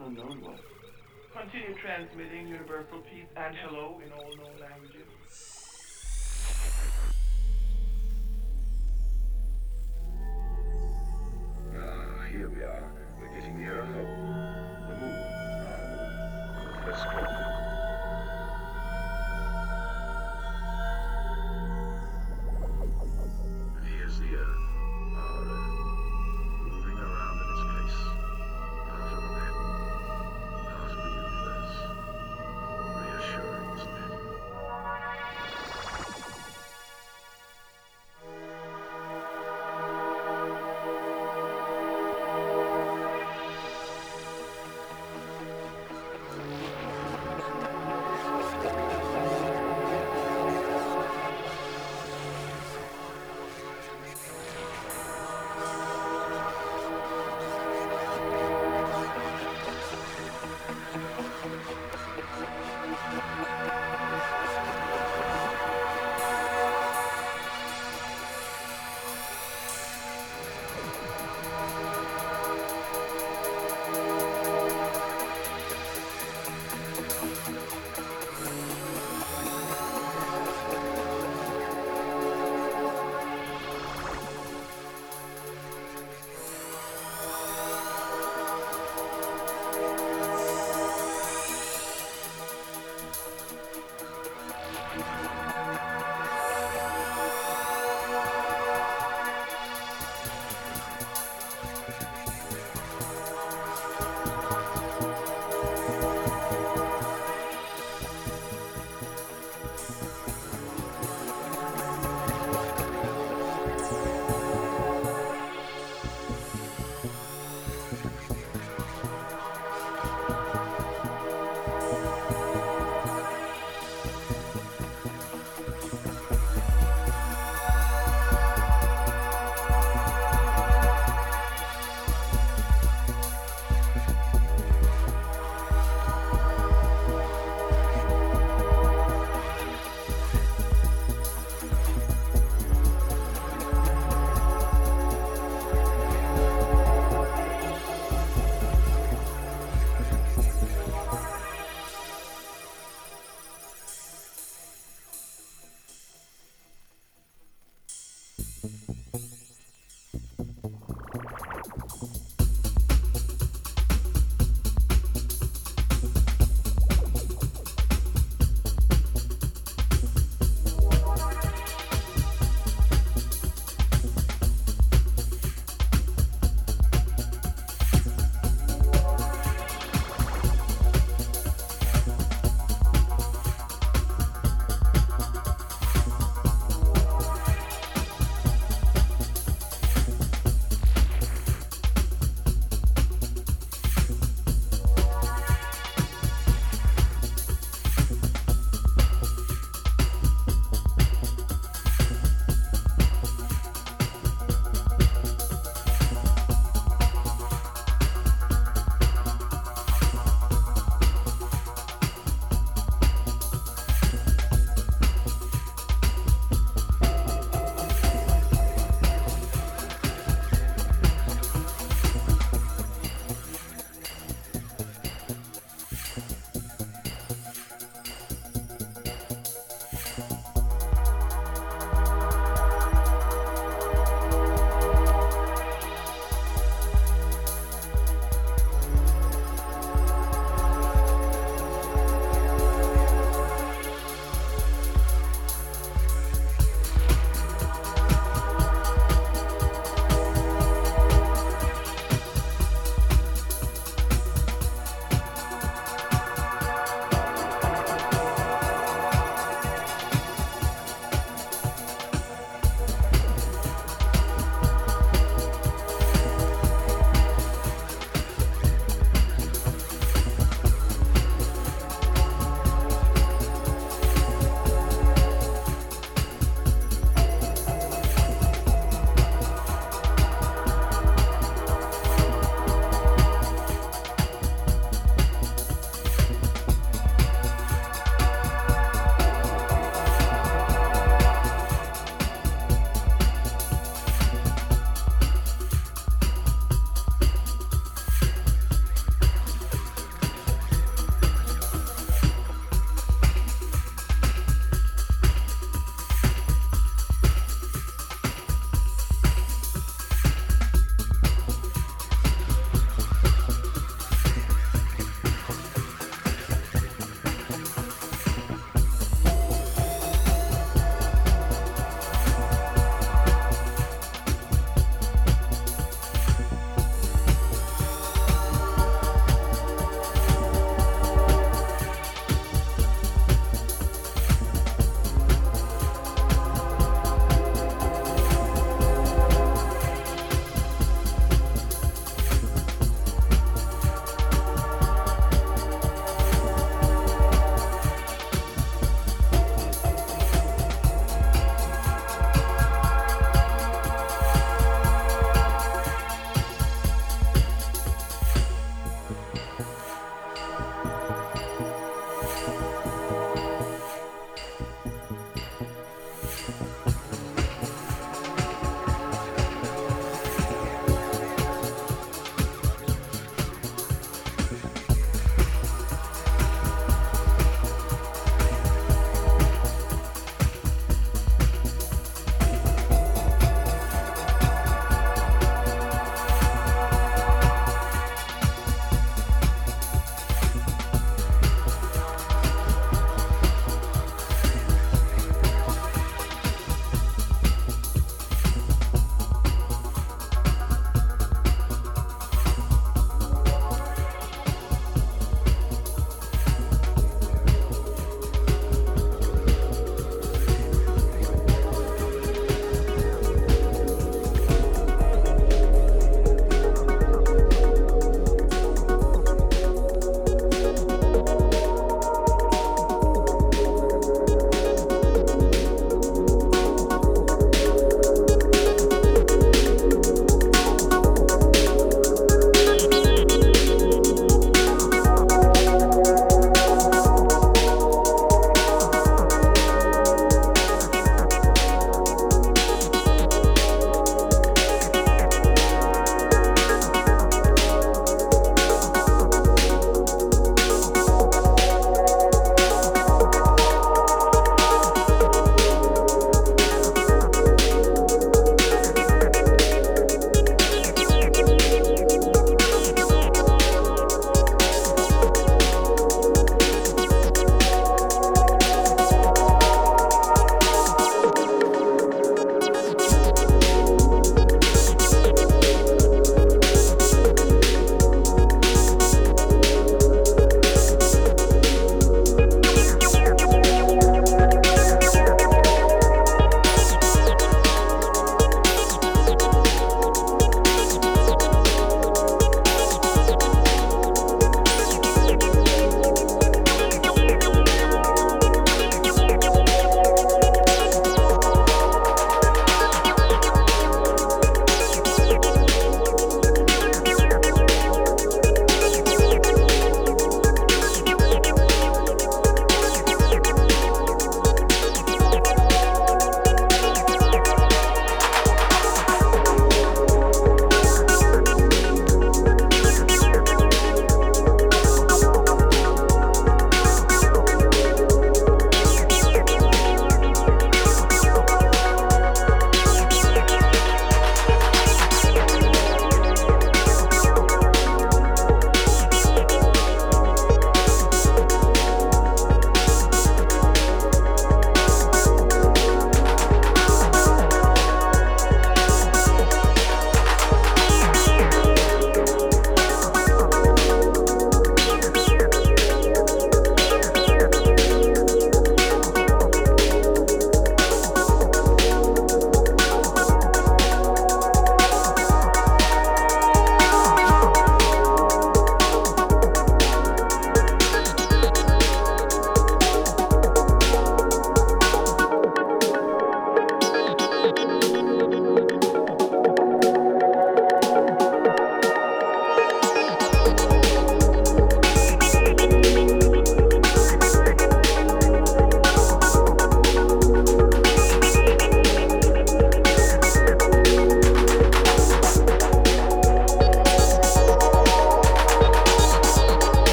unknown what? Continue transmitting universal peace and hello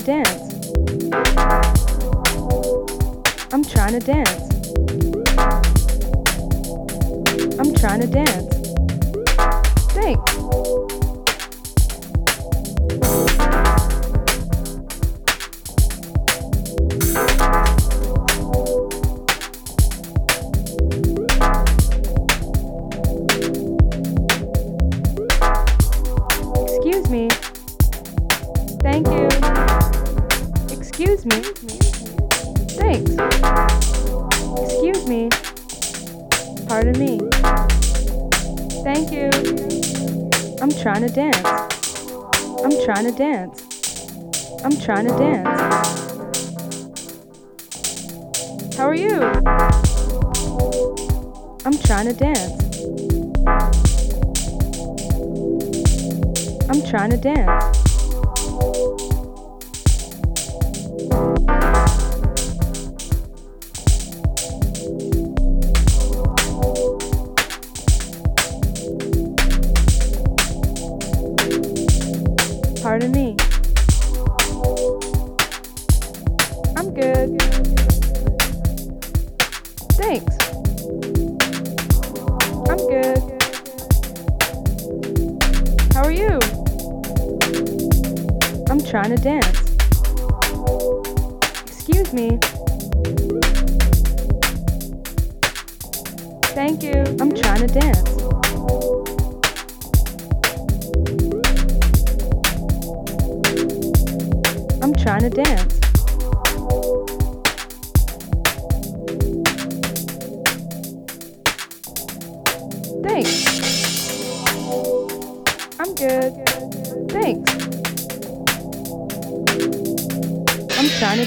trying to dance. I'm trying to dance. trying to dance. How are you? I'm trying to dance. I'm trying to dance.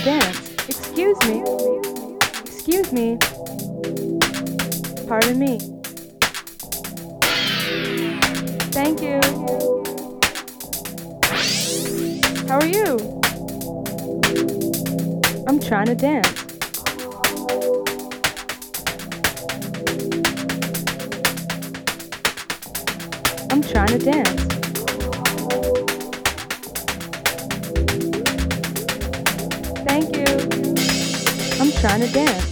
dance. Excuse me. Excuse me. Pardon me. Thank you. How are you? I'm trying to dance. I'm trying to dance. Planet Dance.